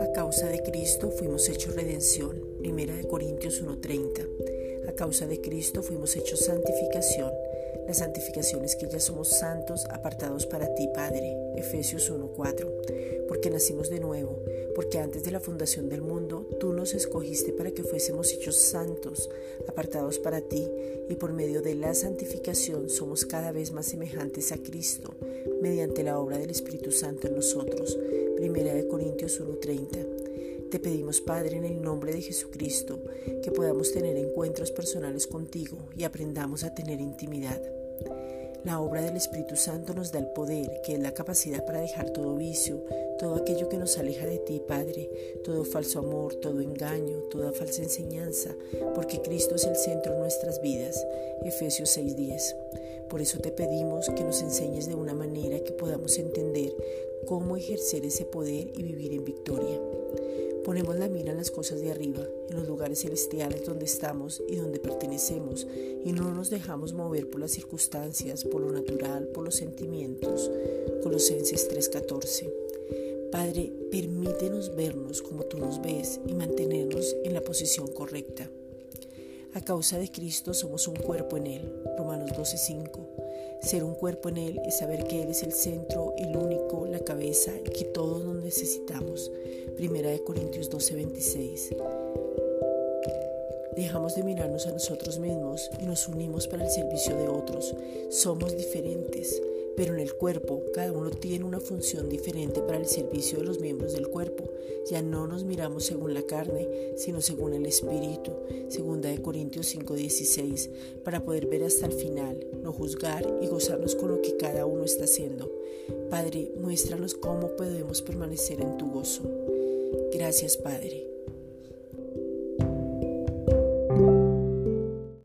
A causa de Cristo fuimos hechos redención. Primera de Corintios 1:30. A causa de Cristo fuimos hechos santificación. La santificación es que ya somos santos apartados para ti, Padre. Efesios 1:4. Porque nacimos de nuevo, porque antes de la fundación del mundo tú nos escogiste para que fuésemos hechos santos, apartados para ti, y por medio de la santificación somos cada vez más semejantes a Cristo, mediante la obra del Espíritu Santo en nosotros. Primera de Corintios 1:30. Te pedimos, Padre, en el nombre de Jesucristo, que podamos tener encuentros personales contigo y aprendamos a tener intimidad. La obra del Espíritu Santo nos da el poder, que es la capacidad para dejar todo vicio, todo aquello que nos aleja de ti, Padre, todo falso amor, todo engaño, toda falsa enseñanza, porque Cristo es el centro de nuestras vidas. Efesios 6:10. Por eso te pedimos que nos enseñes de una manera que podamos entender cómo ejercer ese poder y vivir en victoria. Ponemos la mira en las cosas de arriba, en los lugares celestiales donde estamos y donde pertenecemos, y no nos dejamos mover por las circunstancias, por lo natural, por los sentimientos. Colosenses 3:14. Padre, permítenos vernos como tú nos ves y mantenernos en la posición correcta. A causa de Cristo somos un cuerpo en Él. Romanos 12:5. Ser un cuerpo en Él es saber que Él es el centro, el único, la cabeza y que todos nos necesitamos. Primera de Corintios 12:26. Dejamos de mirarnos a nosotros mismos y nos unimos para el servicio de otros. Somos diferentes, pero en el cuerpo cada uno tiene una función diferente para el servicio de los miembros del cuerpo. Ya no nos miramos según la carne, sino según el Espíritu. Segunda de Corintios 5:16, para poder ver hasta el final, no juzgar y gozarnos con lo que cada uno está haciendo. Padre, muéstranos cómo podemos permanecer en tu gozo. Gracias, Padre.